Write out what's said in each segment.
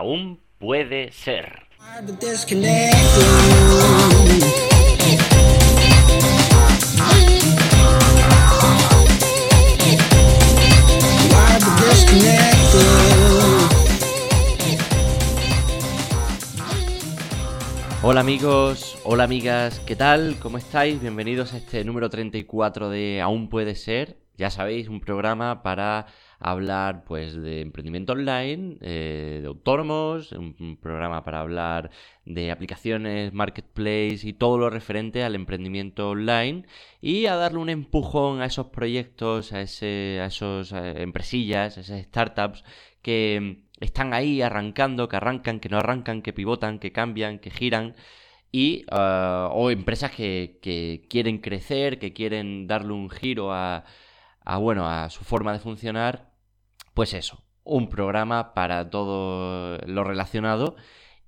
aún puede ser. Hola amigos, hola amigas, ¿qué tal? ¿Cómo estáis? Bienvenidos a este número 34 de Aún puede ser. Ya sabéis, un programa para hablar pues de emprendimiento online, eh, de autónomos, un, programa para hablar de aplicaciones, marketplace y todo lo referente al emprendimiento online y a darle un empujón a esos proyectos, a, ese, a esos eh, empresillas, a esas startups que están ahí arrancando, que arrancan, que no arrancan, que pivotan, que cambian, que giran. Y, ah, o empresas que, que, quieren crecer, que quieren darle un giro a, a, bueno, a su forma de funcionar. Pues eso, un programa para todo lo relacionado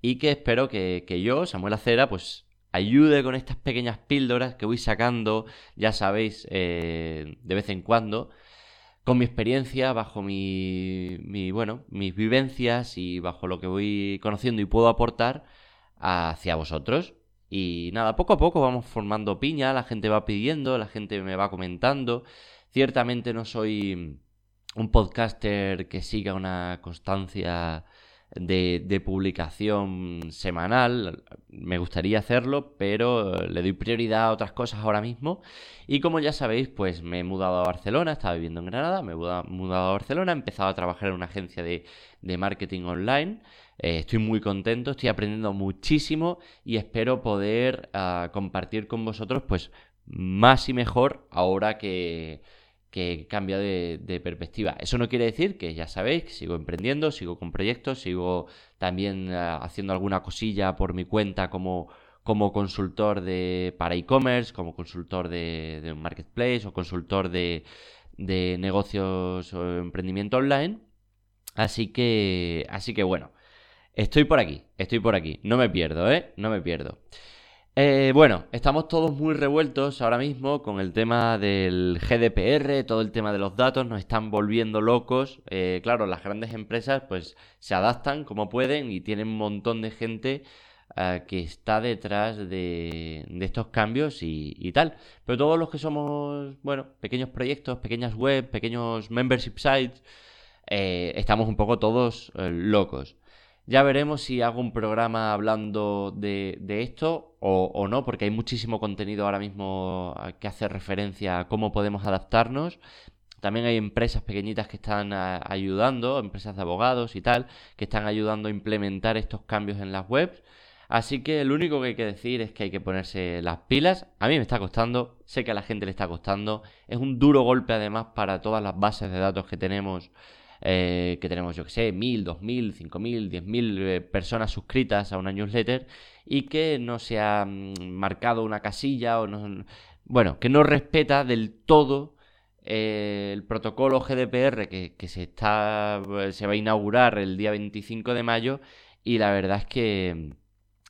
y que espero que, que yo, Samuel Acera, pues ayude con estas pequeñas píldoras que voy sacando, ya sabéis, eh, de vez en cuando, con mi experiencia, bajo mi, mi, bueno, mis vivencias y bajo lo que voy conociendo y puedo aportar hacia vosotros. Y nada, poco a poco vamos formando piña, la gente va pidiendo, la gente me va comentando. Ciertamente no soy un podcaster que siga una constancia de, publicación semanal. Me gustaría hacerlo, pero le doy prioridad a otras cosas ahora mismo. Y como ya sabéis, pues me he mudado a Barcelona, estaba viviendo en Granada, me he mudado a Barcelona, he empezado a trabajar en una agencia de, marketing online. Eh, estoy muy contento, estoy aprendiendo muchísimo y espero poder ah, compartir con vosotros pues más y mejor ahora que que cambia de, perspectiva. Eso no quiere decir que ya sabéis que sigo emprendiendo, sigo con proyectos, sigo también eh, haciendo alguna cosilla por mi cuenta como, como consultor de, para e-commerce, como consultor de, de, un marketplace o consultor de, de negocios o emprendimiento online. Así que, así que bueno, estoy por aquí, estoy por aquí. No me pierdo, ¿eh? No me pierdo. Eh, bueno, estamos todos muy revueltos ahora mismo con el tema del GDPR, todo el tema de los datos, nos están volviendo locos. Eh, claro, las grandes empresas pues se adaptan como pueden y tienen un montón de gente eh, que está detrás de, estos cambios y, tal. Pero todos los que somos, bueno, pequeños proyectos, pequeñas web, pequeños membership sites, estamos un poco todos locos. Ya veremos si hago un programa hablando de, esto o, no, porque hay muchísimo contenido ahora mismo que hace referencia a cómo podemos adaptarnos. También hay empresas pequeñitas que están ayudando, empresas de abogados y tal, que están ayudando a implementar estos cambios en las webs. Así que lo único que hay que decir es que hay que ponerse las pilas. A mí me está costando, sé que a la gente le está costando. Es un duro golpe además para todas las bases de datos que tenemos eh, que tenemos, yo que sé, mil, dos mil, cinco mil, diez mil eh, personas suscritas a una newsletter y que no se ha mm, marcado una casilla o no, bueno, que no respeta del todo eh, el protocolo GDPR que, se está se va a inaugurar el día 25 de mayo y la verdad es que,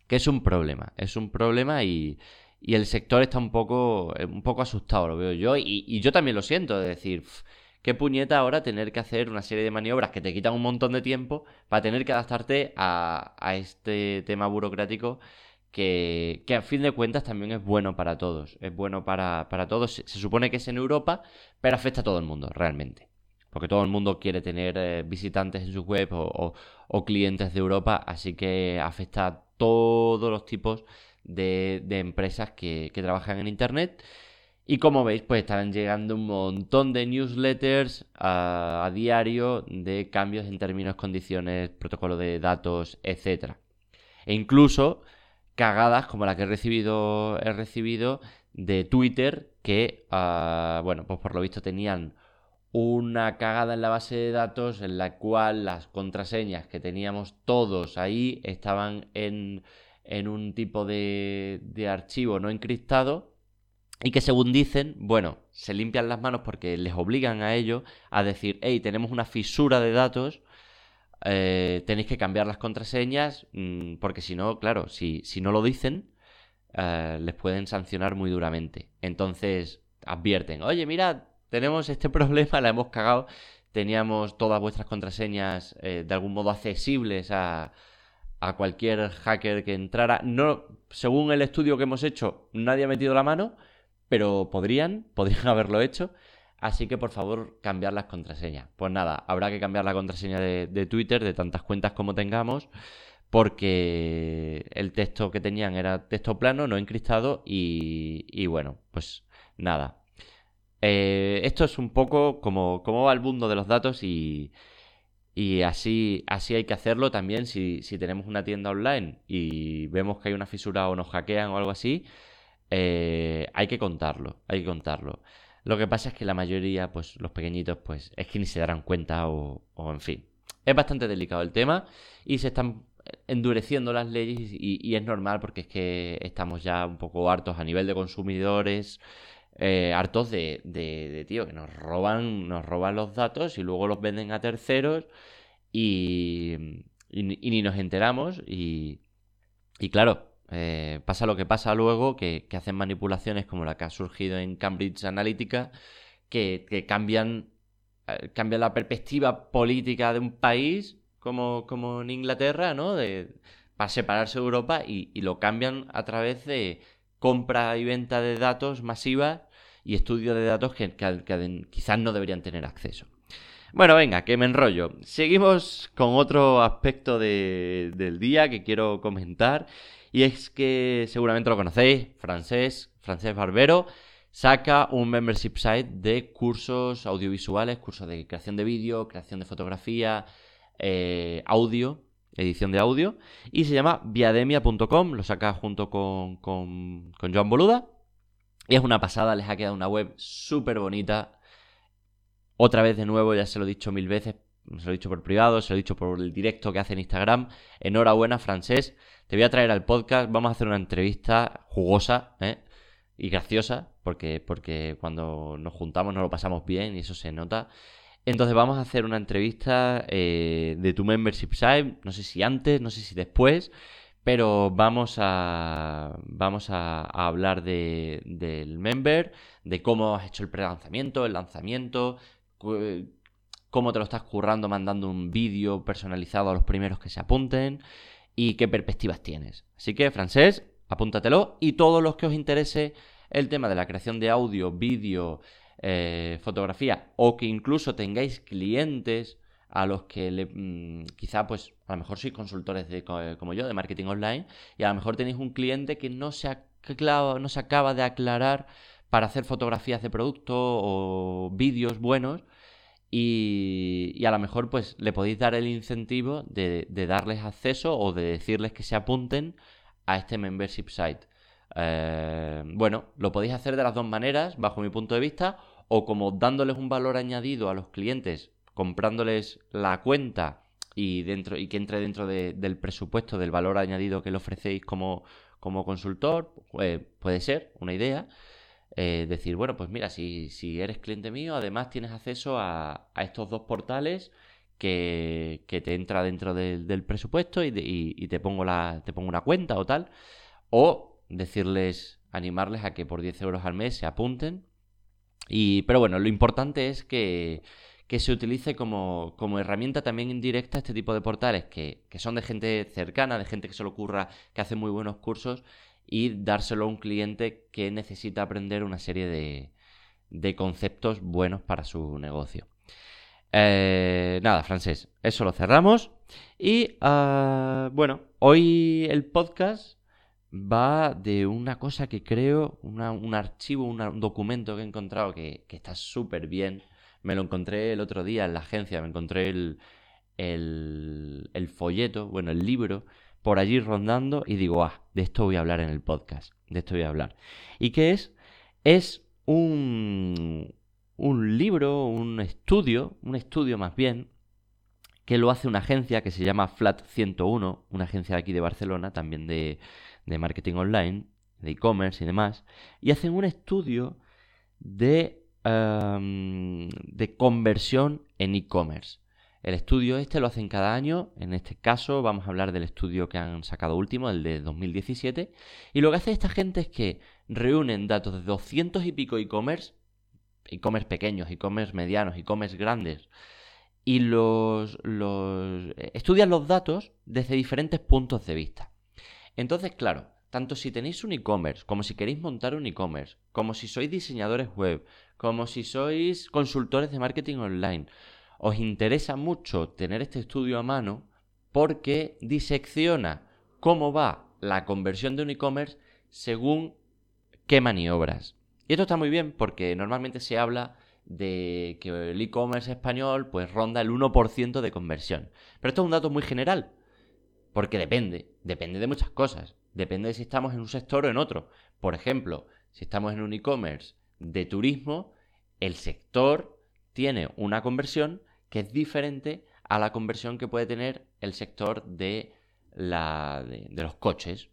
que es un problema, es un problema y, y, el sector está un poco, un poco asustado, lo veo yo, y, y yo también lo siento, de decir, qué puñeta ahora tener que hacer una serie de maniobras que te quitan un montón de tiempo para tener que adaptarte a, este tema burocrático que, a fin de cuentas también es bueno para todos. Es bueno para, todos. Se, supone que es en Europa, pero afecta a todo el mundo, realmente. Porque todo el mundo quiere tener eh, visitantes en su web o, clientes de Europa, así que afecta a todos los tipos de, empresas que, que trabajan en Internet. Y como veis, pues estarán llegando un montón de newsletters a, diario de cambios en términos, condiciones, protocolo de datos, etc. E incluso cagadas como la que he recibido, he recibido de Twitter que, ah, bueno, pues por lo visto tenían una cagada en la base de datos en la cual las contraseñas que teníamos todos ahí estaban en, en un tipo de, de archivo no encriptado y que según dicen, bueno, se limpian las manos porque les obligan a ello a decir, hey, tenemos una fisura de datos, eh, tenéis que cambiar las contraseñas, mm, porque si no, claro, si, si no lo dicen, eh, les pueden sancionar muy duramente. Entonces, advierten, oye, mira, tenemos este problema, la hemos cagado, teníamos todas vuestras contraseñas eh, de algún modo accesibles a, a cualquier hacker que entrara. No, según el estudio que hemos hecho, nadie ha metido la mano, pero podrían, podrían haberlo hecho. Así que por favor, cambiar las contraseñas. Pues nada, habrá que cambiar la contraseña de, Twitter, de tantas cuentas como tengamos, porque el texto que tenían era texto plano, no encriptado, y, bueno, pues nada. Eh, esto es un poco como cómo va el mundo de los datos y, y así, así hay que hacerlo también si, si, tenemos una tienda online y vemos que hay una fisura o nos hackean o algo así, eh, hay que contarlo, hay que contarlo. Lo que pasa es que la mayoría, pues los pequeñitos, pues es que ni se darán cuenta o, en fin. Es bastante delicado el tema y se están endureciendo las leyes y, es normal porque es que estamos ya un poco hartos a nivel de consumidores, eh, hartos de, de, tío, que nos roban, nos roban los datos y luego los venden a terceros y, y, ni nos enteramos y, y claro, eh, pasa lo que pasa luego, que, hacen manipulaciones como la que ha surgido en Cambridge Analytica, que, cambian, eh, cambian la perspectiva política de un país, como, como en Inglaterra, ¿no? De, para separarse de Europa y, lo cambian a través de compra y venta de datos masivas y estudio de datos que, quizás no deberían tener acceso. Bueno, venga, que me enrollo. Seguimos con otro aspecto del día que quiero comentar y es que seguramente lo conocéis, francés, francés Barbero, saca un membership site de cursos audiovisuales, cursos de creación de vídeo, creación de fotografía, eh, audio, edición de audio, y se llama viademia.com, lo saca junto con, con, con Joan Boluda. Y es una pasada, les ha quedado una web súper bonita. Otra vez de nuevo, ya se lo he dicho mil veces, se lo he dicho por privado, se lo he dicho por el directo que hace en Instagram. Enhorabuena, francés. Te voy a traer al podcast, vamos a hacer una entrevista jugosa ¿eh? y graciosa, porque, porque cuando nos juntamos nos lo pasamos bien y eso se nota. Entonces vamos a hacer una entrevista eh, de tu membership site, no sé si antes, no sé si después, pero vamos a, vamos a, hablar de, del member, de cómo has hecho el pre-lanzamiento, el lanzamiento, cómo te lo estás currando mandando un vídeo personalizado a los primeros que se apunten y qué perspectivas tienes. Así que, francés, apúntatelo y todos los que os interese el tema de la creación de audio, vídeo, eh, fotografía o que incluso tengáis clientes a los que le, mm, quizá pues a lo mejor sois consultores de, como yo de marketing online y a lo mejor tenéis un cliente que no se, no se acaba de aclarar para hacer fotografías de producto o vídeos buenos y, a lo mejor pues le podéis dar el incentivo de, darles acceso o de decirles que se apunten a este membership site. Eh, bueno, lo podéis hacer de las dos maneras, bajo mi punto de vista, o como dándoles un valor añadido a los clientes, comprándoles la cuenta y, dentro, y que entre dentro del presupuesto del valor añadido que le ofrecéis como, como consultor, pues, puede ser una idea. Eh, decir, bueno, pues mira, si, si, eres cliente mío, además tienes acceso a, estos dos portales que, te entra dentro del presupuesto y, te, pongo la, te pongo una cuenta o tal. O decirles, animarles a que por 10 euros al mes se apunten. Y, pero bueno, lo importante es que, se utilice como, herramienta también indirecta este tipo de portales que, que son de gente cercana, de gente que se lo ocurra, que hace muy buenos cursos y dárselo a un cliente que necesita aprender una serie de, conceptos buenos para su negocio. Eh, nada, francés, eso lo cerramos. Y ah, bueno, hoy el podcast va de una cosa que creo, un archivo, un documento que he encontrado que, está súper bien. Me lo encontré el otro día en la agencia, me encontré el, el folleto, bueno, el libro por allí rondando y digo, ah, de esto voy a hablar en el podcast, de esto voy a hablar. ¿Y qué es? Es un, un libro, un estudio, un estudio más bien, que lo hace una agencia que se llama Flat 101, una agencia de aquí de Barcelona, también de, de marketing online, de e-commerce y demás, y hacen un estudio de, em, de conversión en e-commerce. El estudio este lo hacen cada año, en este caso vamos a hablar del estudio que han sacado último, el de 2017, y lo que hace esta gente es que reúnen datos de 200 y pico e-commerce, e-commerce pequeños, e-commerce medianos, e-commerce grandes, y los, los estudian los datos desde diferentes puntos de vista. Entonces, claro, tanto si tenéis un e-commerce, como si queréis montar un e-commerce, como si sois diseñadores web, como si sois consultores de marketing online, os interesa mucho tener este estudio a mano porque disecciona cómo va la conversión de un e-commerce según qué maniobras. Y esto está muy bien porque normalmente se habla de que el e-commerce español pues ronda el 1% de conversión. Pero esto es un dato muy general, porque depende, depende de muchas cosas. Depende de si estamos en un sector o en otro. Por ejemplo, si estamos en un e-commerce de turismo, el sector tiene una conversión que es diferente a la conversión que puede tener el sector de, la, de, los coches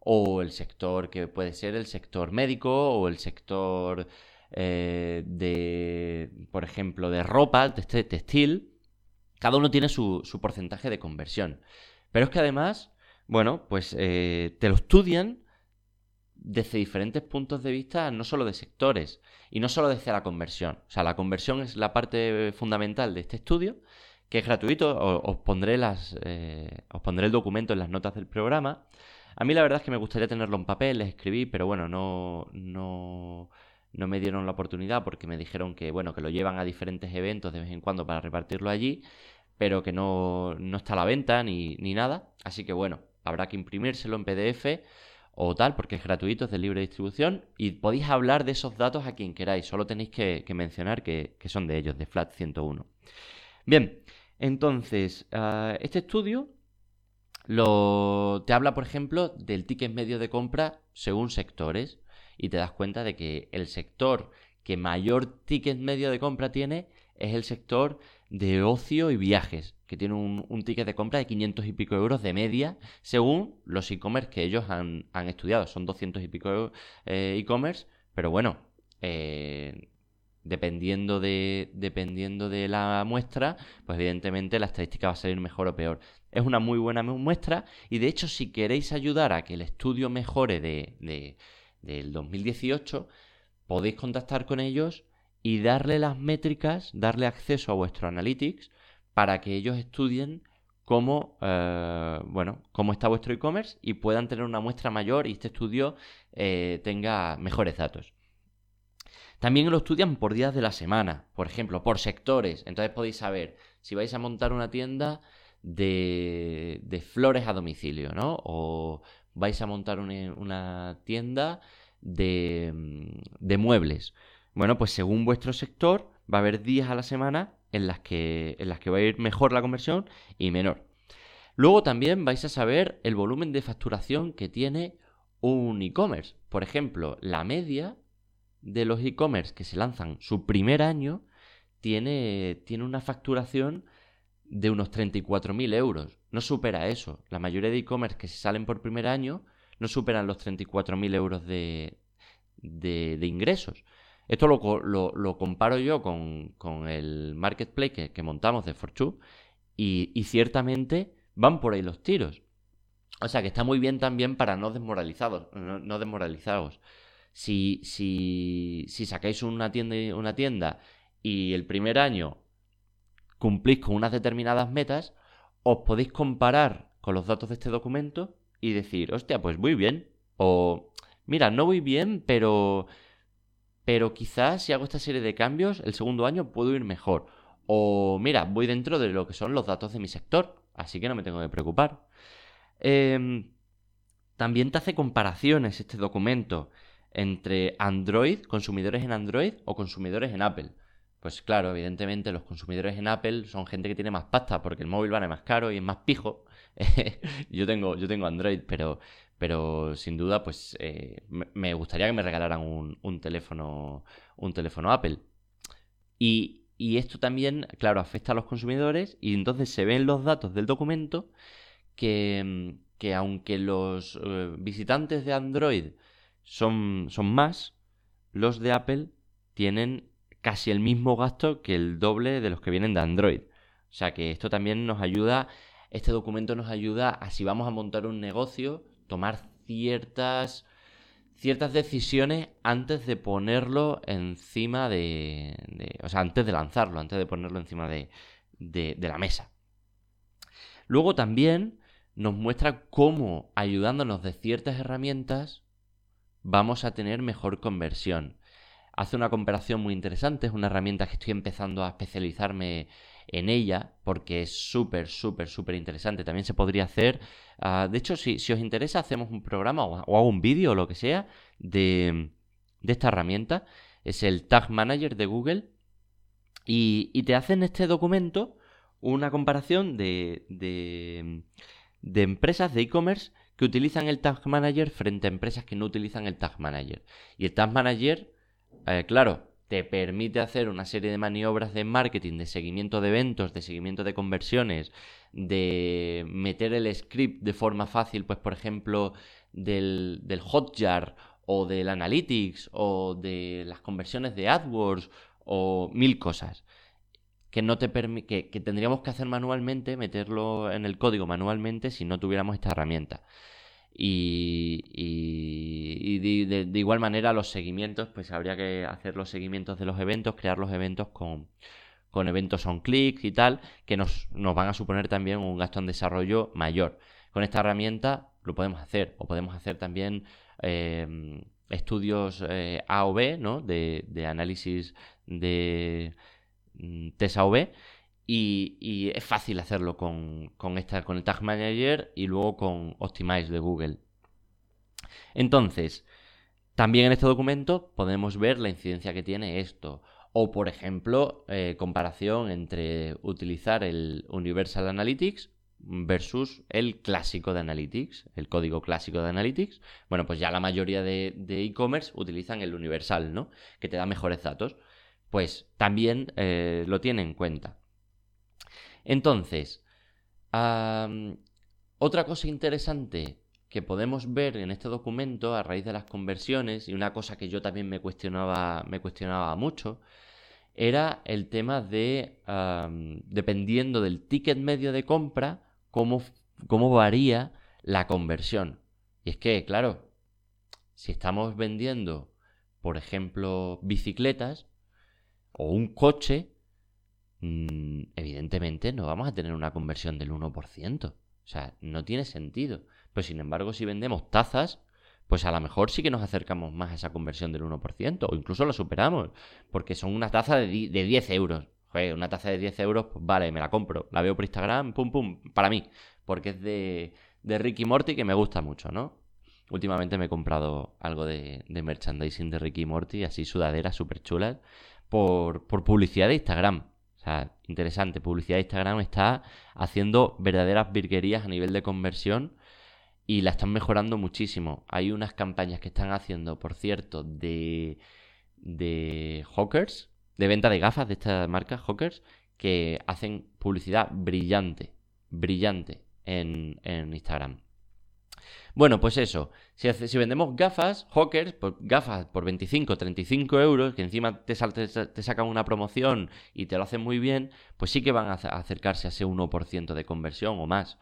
o el sector que puede ser el sector médico o el sector eh, de, por ejemplo, de ropa, de este textil. Cada uno tiene su, su, porcentaje de conversión. Pero es que además, bueno, pues eh, te lo estudian desde diferentes puntos de vista, no solo de sectores y no solo desde la conversión. O sea, la conversión es la parte fundamental de este estudio, que es gratuito. os, pondré las, eh, os pondré el documento en las notas del programa. A mí la verdad es que me gustaría tenerlo en papel, les escribí, pero bueno, no, no, no me dieron la oportunidad porque me dijeron que, bueno, que lo llevan a diferentes eventos de vez en cuando para repartirlo allí, pero que no, no está a la venta ni, ni nada. Así que bueno, habrá que imprimírselo en PDF o tal, porque es gratuito, es de libre distribución, y podéis hablar de esos datos a quien queráis, solo tenéis que, mencionar que, son de ellos, de Flat 101. Bien, entonces, ah, este estudio lo, te habla, por ejemplo, del ticket medio de compra según sectores, y te das cuenta de que el sector que mayor ticket medio de compra tiene es el sector de ocio y viajes, que tiene un, ticket de compra de 500 y pico euros de media, según los e-commerce que ellos han, estudiado. Son 200 y pico eh, e-commerce, pero bueno, eh, dependiendo, de, dependiendo de la muestra, pues evidentemente la estadística va a salir mejor o peor. Es una muy buena muestra y de hecho si queréis ayudar a que el estudio mejore de, del 2018, podéis contactar con ellos y darle las métricas, darle acceso a vuestro Analytics para que ellos estudien cómo, eh, bueno, cómo está vuestro e-commerce y puedan tener una muestra mayor y este estudio eh, tenga mejores datos. También lo estudian por días de la semana, por ejemplo, por sectores. Entonces podéis saber si vais a montar una tienda de, de flores a domicilio, ¿no? O vais a montar una, tienda de, de muebles. Bueno, pues según vuestro sector va a haber días a la semana en las que, en las que va a ir mejor la conversión y menor. Luego también vais a saber el volumen de facturación que tiene un e-commerce. Por ejemplo, la media de los e-commerce que se lanzan su primer año tiene, tiene una facturación de unos 34.000 euros. No supera eso. La mayoría de e-commerce que se salen por primer año no superan los 34.000 euros de, de, de ingresos. Esto lo, comparo yo con, el marketplace que, montamos de Fortune y, ciertamente van por ahí los tiros. O sea que está muy bien también para no desmoralizados, no, desmoralizados. Si, si, si sacáis una tienda, una tienda y el primer año cumplís con unas determinadas metas, os podéis comparar con los datos de este documento y decir, hostia, pues voy bien. O, mira, no voy bien, pero pero quizás si hago esta serie de cambios, el segundo año puedo ir mejor. O mira, voy dentro de lo que son los datos de mi sector, así que no me tengo que preocupar. Em, también te hace comparaciones este documento entre Android, consumidores en Android o consumidores en Apple. Pues claro, evidentemente los consumidores en Apple son gente que tiene más pasta porque el móvil vale más caro y es más pijo. yo, tengo, yo tengo Android, pero pero sin duda, pues eh, me gustaría que me regalaran un, teléfono, un teléfono Apple. Y, esto también, claro, afecta a los consumidores y entonces se ven los datos del documento que, aunque los eh, visitantes de Android son, son más, los de Apple tienen casi el mismo gasto que el doble de los que vienen de Android. O sea que esto también nos ayuda, este documento nos ayuda a si vamos a montar un negocio, tomar ciertas ciertas decisiones antes de ponerlo encima de, O sea, antes de lanzarlo, antes de ponerlo encima de, de, la mesa. Luego también nos muestra cómo, ayudándonos de ciertas herramientas, vamos a tener mejor conversión. Hace una comparación muy interesante, es una herramienta que estoy empezando a especializarme en ella porque es súper, súper, súper interesante. También se podría hacer, ah, de hecho, si, os interesa, hacemos un programa o, hago un vídeo o lo que sea de, esta herramienta. Es el Tag Manager de Google y, y te hace en este documento una comparación de, de, empresas de e-commerce que utilizan el Tag Manager frente a empresas que no utilizan el Tag Manager. Y el Tag Manager, eh, claro, te permite hacer una serie de maniobras de marketing, de seguimiento de eventos, de seguimiento de conversiones, de meter el script de forma fácil, pues por ejemplo, del, Hotjar o del Analytics o de las conversiones de AdWords o mil cosas que no te que, que, tendríamos que hacer manualmente, meterlo en el código manualmente si no tuviéramos esta herramienta. Y, de, igual manera los seguimientos, pues habría que hacer los seguimientos de los eventos, crear los eventos con, con eventos on click y tal, que nos, nos, van a suponer también un gasto en desarrollo mayor. Con esta herramienta lo podemos hacer, o podemos hacer también eh, estudios eh, A o B, ¿no? De, de análisis de Mm, TSAV y, es fácil hacerlo con, esta, con el Tag Manager y luego con Optimize de Google. Entonces, también en este documento podemos ver la incidencia que tiene esto. O, por ejemplo, eh, comparación entre utilizar el Universal Analytics versus el clásico de Analytics, el código clásico de Analytics. Bueno, pues ya la mayoría de e-commerce utilizan el Universal, ¿no? Que te da mejores datos pues también eh, lo tiene en cuenta. Entonces, otra cosa interesante que podemos ver en este documento a raíz de las conversiones, y una cosa que yo también me cuestionaba, me cuestionaba mucho, era el tema de, dependiendo del ticket medio de compra, cómo, cómo varía la conversión. Y es que, claro, si estamos vendiendo, por ejemplo, bicicletas, o un coche, evidentemente no vamos a tener una conversión del 1%. O sea, no tiene sentido. Pero sin embargo, si vendemos tazas, pues a lo mejor sí que nos acercamos más a esa conversión del 1%, o incluso lo superamos, porque son una taza de, 10 euros. Una taza de 10 euros, pues vale, me la compro. La veo por Instagram, pum, pum, para mí, porque es de, de Ricky Morty que me gusta mucho, ¿no? Últimamente me he comprado algo de, de merchandising de Ricky Morty, así sudaderas súper chulas por, publicidad de Instagram. Sea, interesante, publicidad de Instagram está haciendo verdaderas virguerías a nivel de conversión y la están mejorando muchísimo. Hay unas campañas que están haciendo, por cierto, de, de Hawkers, de venta de gafas de esta marca, Hawkers, que hacen publicidad brillante, brillante en, en Instagram. Bueno, pues eso. Si, si vendemos gafas, Hawkers, pues gafas por 25, 35 euros, que encima te, te, sacan una promoción y te lo hacen muy bien, pues sí que van a acercarse a ese 1% de conversión o más.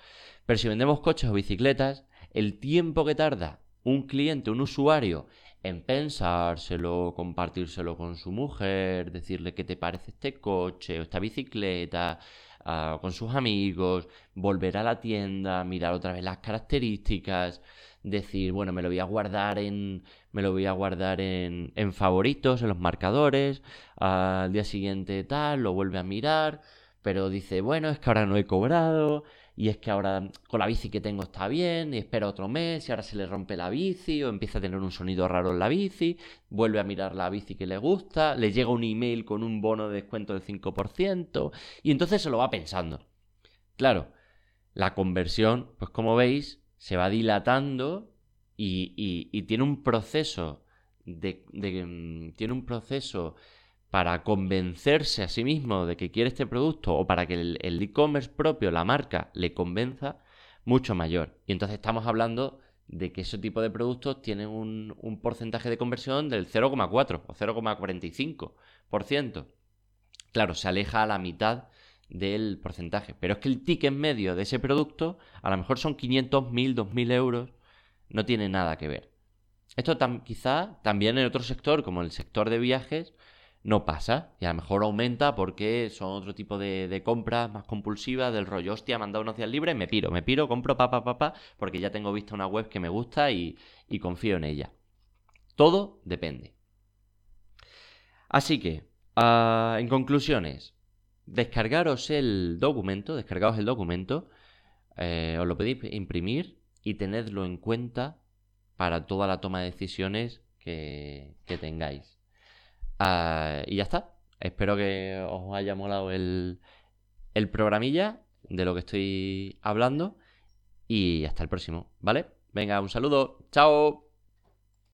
Pero si vendemos coches o bicicletas, el tiempo que tarda un cliente, un usuario, en pensárselo, compartírselo con su mujer, decirle qué te parece este coche o esta bicicleta, con sus amigos, volver a la tienda, mirar otra vez las características, decir, bueno, me lo voy a guardar en, me lo voy a guardar en, en favoritos, en los marcadores, al día siguiente tal, lo vuelve a mirar, pero dice, bueno, es que ahora no he cobrado, y es que ahora con la bici que tengo está bien, y espera otro mes, y ahora se le rompe la bici, o empieza a tener un sonido raro en la bici, vuelve a mirar la bici que le gusta, le llega un email con un bono de descuento del 5%, y entonces se lo va pensando. Claro, la conversión, pues como veis, se va dilatando y, tiene un proceso de, mm, tiene un proceso para convencerse a sí mismo de que quiere este producto o para que el e-commerce propio, la marca, le convenza, mucho mayor. Y entonces estamos hablando de que ese tipo de productos tienen un, porcentaje de conversión del 0,4 o 0,45%. Claro, se aleja a la mitad del porcentaje. Pero es que el ticket medio de ese producto a lo mejor son 500, 1000, 2000 euros. No tiene nada que ver. Esto quizá también en otro sector, como el sector de viajes, no pasa. Y a lo mejor aumenta porque son otro tipo de, compras más compulsivas, del rollo, hostia, me han dado unos días me piro, me piro, compro papá, papá, porque ya tengo vista una web que me gusta y, confío en ella. Todo depende. Así que, ah, en conclusiones, descargaros el documento, descargaos el documento, eh, os lo pedís imprimir y tenedlo en cuenta para toda la toma de decisiones que, tengáis. Ah, y ya está. Espero que os haya molado el, el programilla de lo que estoy hablando. Y hasta el próximo, ¿vale? Venga, un saludo. Chao.